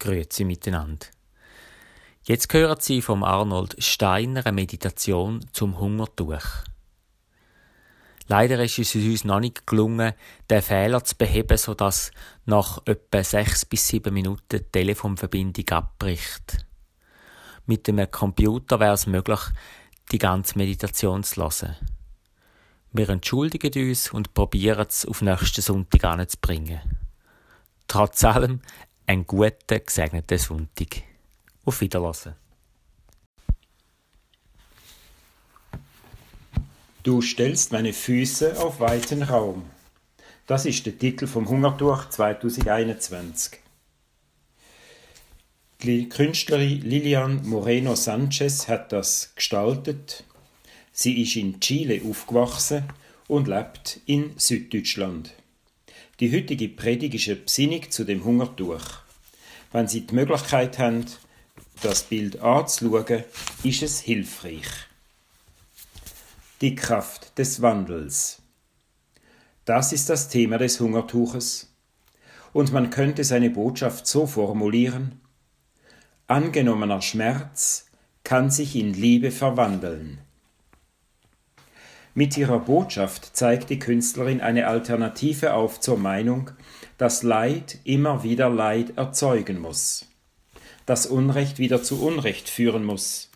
Grüezi miteinander. Jetzt hören Sie vom Arnold Steiner eine Meditation zum Hungertuch. Leider ist es uns noch nicht gelungen, den Fehler zu beheben, sodass nach etwa sechs bis sieben Minuten die Telefonverbindung abbricht. Mit dem Computer wäre es möglich, die ganze Meditation zu hören. Wir entschuldigen uns und probieren es auf nächsten Sonntag anzubringen. Trotz allem einen guten, gesegneten Sonntag. Auf Wiedersehen. Du stellst meine Füße auf weiten Raum. Das ist der Titel vom Hungertuch 2021. Die Künstlerin Lilian Moreno Sanchez hat das gestaltet. Sie ist in Chile aufgewachsen und lebt in Süddeutschland. Die heutige Predigt ist eine Besinnung zu dem Hungertuch. Wenn Sie die Möglichkeit haben, das Bild anzuschauen, ist es hilfreich. Die Kraft des Wandels. Das ist das Thema des Hungertuches. Und man könnte seine Botschaft so formulieren, angenommener Schmerz kann sich in Liebe verwandeln. Mit ihrer Botschaft zeigt die Künstlerin eine Alternative auf zur Meinung, dass Leid immer wieder Leid erzeugen muss, dass Unrecht wieder zu Unrecht führen muss,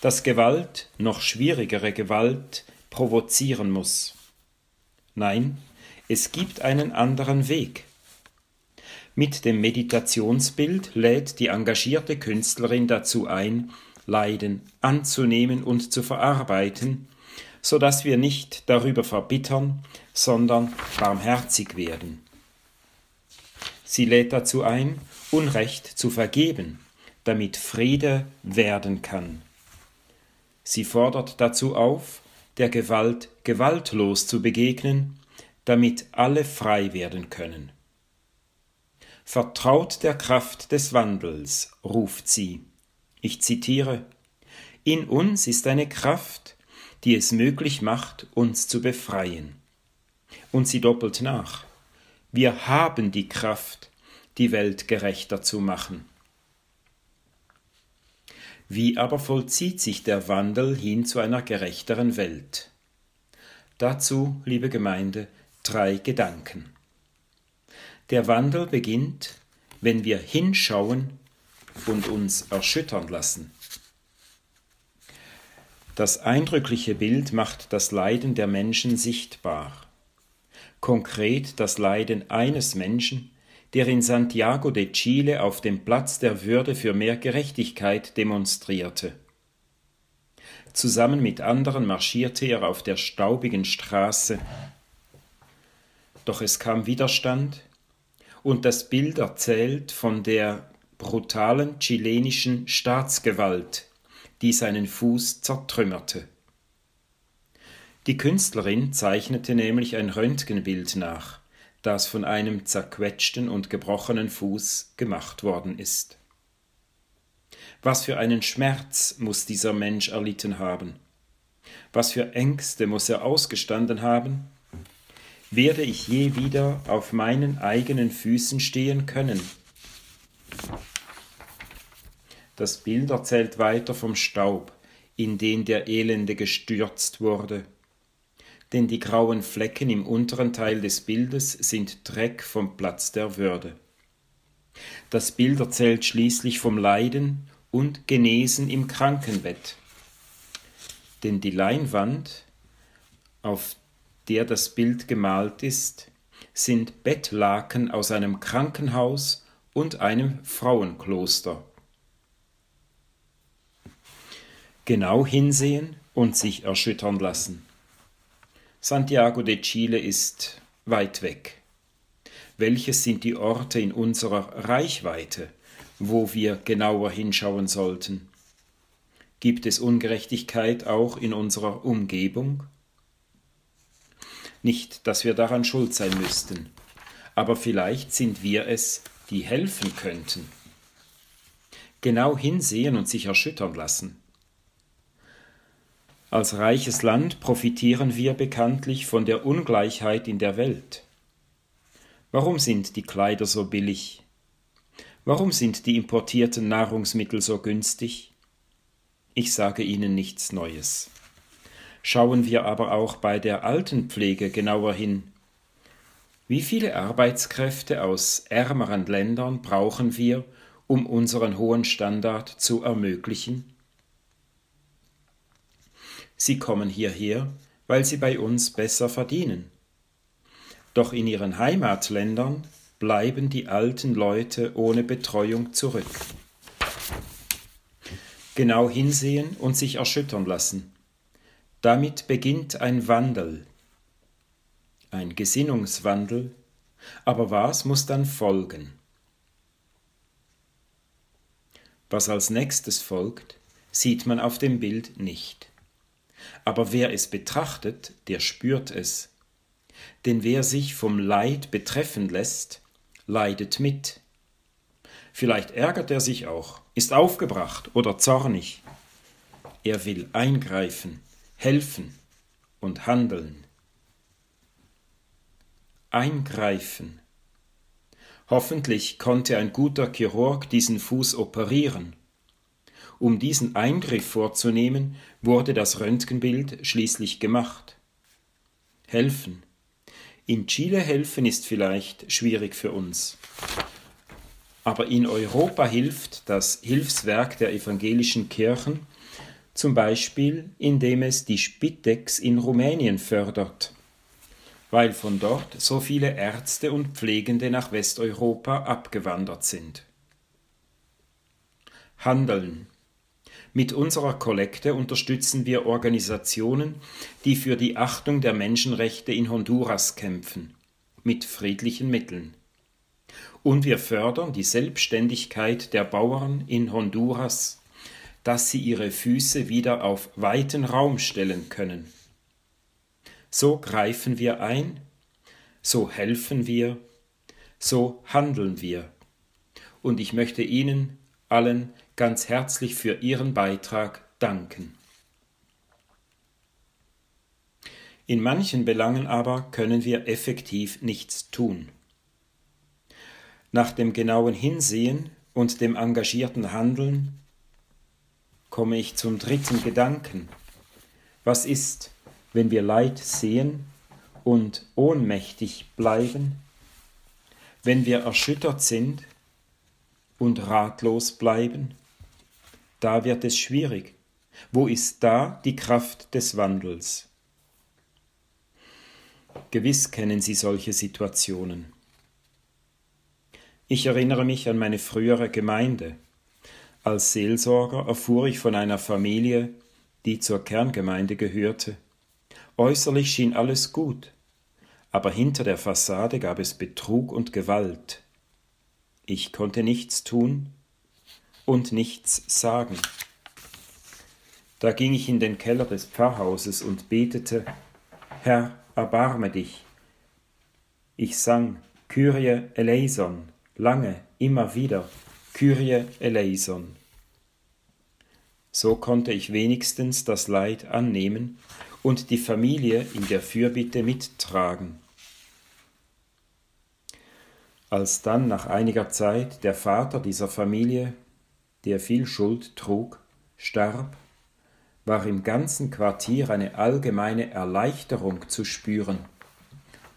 dass Gewalt noch schwierigere Gewalt provozieren muss. Nein, es gibt einen anderen Weg. Mit dem Meditationsbild lädt die engagierte Künstlerin dazu ein, Leiden anzunehmen und zu verarbeiten, so dass wir nicht darüber verbittern, sondern barmherzig werden. Sie lädt dazu ein, Unrecht zu vergeben, damit Friede werden kann. Sie fordert dazu auf, der Gewalt gewaltlos zu begegnen, damit alle frei werden können. Vertraut der Kraft des Wandels, ruft sie. Ich zitiere In uns ist eine Kraft, die es möglich macht, uns zu befreien. Und sie doppelt nach. Wir haben die Kraft, die Welt gerechter zu machen. Wie aber vollzieht sich der Wandel hin zu einer gerechteren Welt? Dazu, liebe Gemeinde, drei Gedanken. Der Wandel beginnt, wenn wir hinschauen und uns erschüttern lassen. Das eindrückliche Bild macht das Leiden der Menschen sichtbar. Konkret das Leiden eines Menschen, der in Santiago de Chile auf dem Platz der Würde für mehr Gerechtigkeit demonstrierte. Zusammen mit anderen marschierte er auf der staubigen Straße. Doch es kam Widerstand, und das Bild erzählt von der brutalen chilenischen Staatsgewalt, die seinen Fuß zertrümmerte. Die Künstlerin zeichnete nämlich ein Röntgenbild nach, das von einem zerquetschten und gebrochenen Fuß gemacht worden ist. Was für einen Schmerz muss dieser Mensch erlitten haben? Was für Ängste muss er ausgestanden haben? Werde ich je wieder auf meinen eigenen Füßen stehen können? Das Bild erzählt weiter vom Staub, in den der Elende gestürzt wurde. Denn die grauen Flecken im unteren Teil des Bildes sind Dreck vom Platz der Würde. Das Bild erzählt schließlich vom Leiden und Genesen im Krankenbett. Denn die Leinwand, auf der das Bild gemalt ist, sind Bettlaken aus einem Krankenhaus und einem Frauenkloster. Genau hinsehen und sich erschüttern lassen. Santiago de Chile ist weit weg. Welches sind die Orte in unserer Reichweite, wo wir genauer hinschauen sollten? Gibt es Ungerechtigkeit auch in unserer Umgebung? Nicht, dass wir daran schuld sein müssten, aber vielleicht sind wir es, die helfen könnten. Genau hinsehen und sich erschüttern lassen. Als reiches Land profitieren wir bekanntlich von der Ungleichheit in der Welt. Warum sind die Kleider so billig? Warum sind die importierten Nahrungsmittel so günstig? Ich sage Ihnen nichts Neues. Schauen wir aber auch bei der Altenpflege genauer hin. Wie viele Arbeitskräfte aus ärmeren Ländern brauchen wir, um unseren hohen Standard zu ermöglichen? Sie kommen hierher, weil sie bei uns besser verdienen. Doch in ihren Heimatländern bleiben die alten Leute ohne Betreuung zurück. Genau hinsehen und sich erschüttern lassen. Damit beginnt ein Wandel, ein Gesinnungswandel, aber was muss dann folgen? Was als nächstes folgt, sieht man auf dem Bild nicht. Aber wer es betrachtet, der spürt es denn wer sich vom Leid betreffen lässt, leidet mit. Vielleicht ärgert er sich auch, ist aufgebracht oder zornig. Er will eingreifen, helfen und handeln. Eingreifen. Hoffentlich konnte ein guter Chirurg diesen Fuß operieren. Um diesen Eingriff vorzunehmen, wurde das Röntgenbild schließlich gemacht. Helfen, in Chile helfen ist vielleicht schwierig für uns. Aber in Europa hilft das Hilfswerk der evangelischen Kirchen zum Beispiel, indem es die Spitex in Rumänien fördert, weil von dort so viele Ärzte und Pflegende nach Westeuropa abgewandert sind. Handeln mit unserer Kollekte unterstützen wir Organisationen, die für die Achtung der Menschenrechte in Honduras kämpfen, mit friedlichen Mitteln. Und wir fördern die Selbstständigkeit der Bauern in Honduras, dass sie ihre Füße wieder auf weiten Raum stellen können. So greifen wir ein, so helfen wir, so handeln wir. Und ich möchte Ihnen allen ganz herzlich für Ihren Beitrag danken. In manchen Belangen aber können wir effektiv nichts tun. Nach dem genauen Hinsehen und dem engagierten Handeln komme ich zum dritten Gedanken. Was ist, wenn wir Leid sehen und ohnmächtig bleiben? Wenn wir erschüttert sind und ratlos bleiben? da wird es schwierig. Wo ist da die Kraft des Wandels? Gewiss kennen Sie solche Situationen. Ich erinnere mich an meine frühere Gemeinde. Als Seelsorger erfuhr ich von einer Familie, die zur Kerngemeinde gehörte. Äußerlich schien alles gut, aber hinter der Fassade gab es Betrug und Gewalt. Ich konnte nichts tun, und nichts sagen. Da ging ich in den Keller des Pfarrhauses und betete, Herr, erbarme dich. Ich sang Kyrie eleison, lange, immer wieder, Kyrie eleison. So konnte ich wenigstens das Leid annehmen und die Familie in der Fürbitte mittragen. Als dann nach einiger Zeit der Vater dieser Familie der viel Schuld trug, starb, war im ganzen Quartier eine allgemeine Erleichterung zu spüren.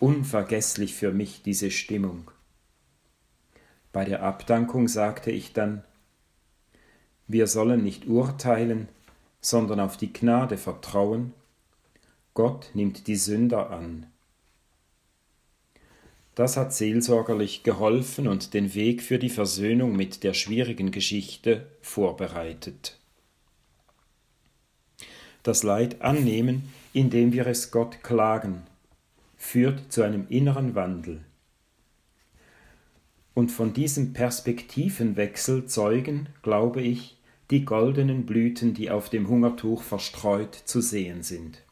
Unvergesslich für mich diese Stimmung. Bei der Abdankung sagte ich dann, wir sollen nicht urteilen, sondern auf die Gnade vertrauen. Gott nimmt die Sünder an. Das hat seelsorgerlich geholfen und den Weg für die Versöhnung mit der schwierigen Geschichte vorbereitet. Das Leid annehmen, indem wir es Gott klagen, führt zu einem inneren Wandel. Und von diesem Perspektivenwechsel zeugen, glaube ich, die goldenen Blüten, die auf dem Hungertuch verstreut zu sehen sind.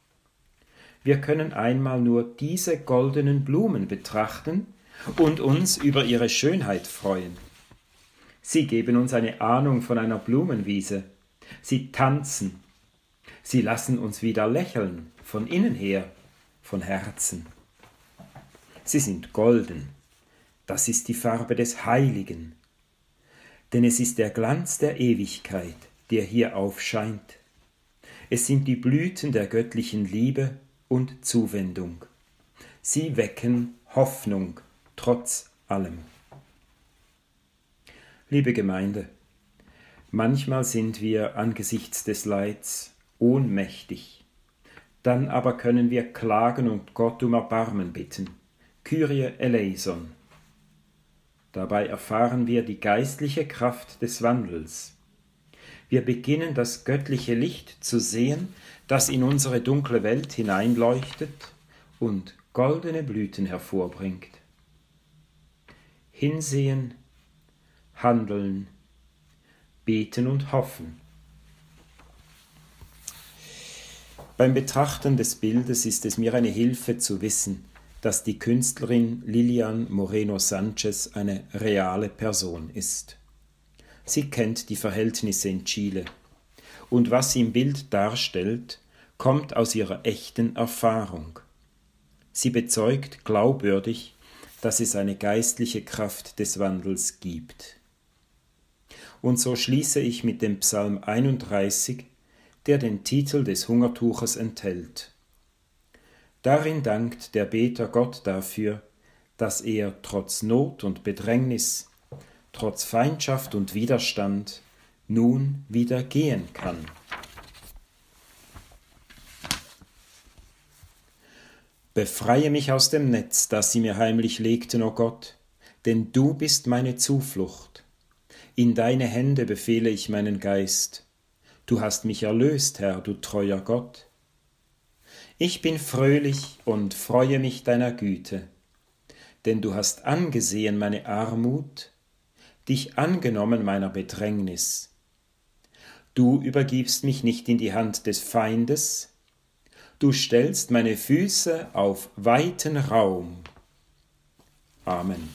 Wir können einmal nur diese goldenen Blumen betrachten und uns über ihre Schönheit freuen. Sie geben uns eine Ahnung von einer Blumenwiese. Sie tanzen. Sie lassen uns wieder lächeln, von innen her, von Herzen. Sie sind golden. Das ist die Farbe des Heiligen. denn es ist der Glanz der Ewigkeit, der hier aufscheint. Es sind die Blüten der göttlichen Liebe und Zuwendung. Sie wecken Hoffnung trotz allem. Liebe Gemeinde, manchmal sind wir angesichts des Leids ohnmächtig. Dann aber können wir klagen und Gott um Erbarmen bitten. Kyrie eleison. Dabei erfahren wir die geistliche Kraft des Wandels. Wir beginnen das göttliche Licht zu sehen, das in unsere dunkle Welt hineinleuchtet und goldene Blüten hervorbringt. Hinsehen, handeln, beten und hoffen. Beim Betrachten des Bildes ist es mir eine Hilfe zu wissen, dass die Künstlerin Lilian Moreno Sanchez eine reale Person ist. Sie kennt die Verhältnisse in Chile. Und was sie im Bild darstellt, kommt aus ihrer echten Erfahrung. Sie bezeugt glaubwürdig, dass es eine geistliche Kraft des Wandels gibt. Und so schließe ich mit dem Psalm 31, der den Titel des Hungertuches enthält. Darin dankt der Beter Gott dafür, dass er trotz Not und Bedrängnis, trotz Feindschaft und Widerstand nun wieder gehen kann. Befreie mich aus dem Netz, das sie mir heimlich legten, o oh Gott, denn du bist meine Zuflucht. In deine Hände befehle ich meinen Geist. Du hast mich erlöst, Herr, du treuer Gott. Ich bin fröhlich und freue mich deiner Güte, denn du hast angesehen meine Armut, dich angenommen meiner Bedrängnis. Du übergibst mich nicht in die Hand des Feindes, du stellst meine Füße auf weiten Raum. Amen.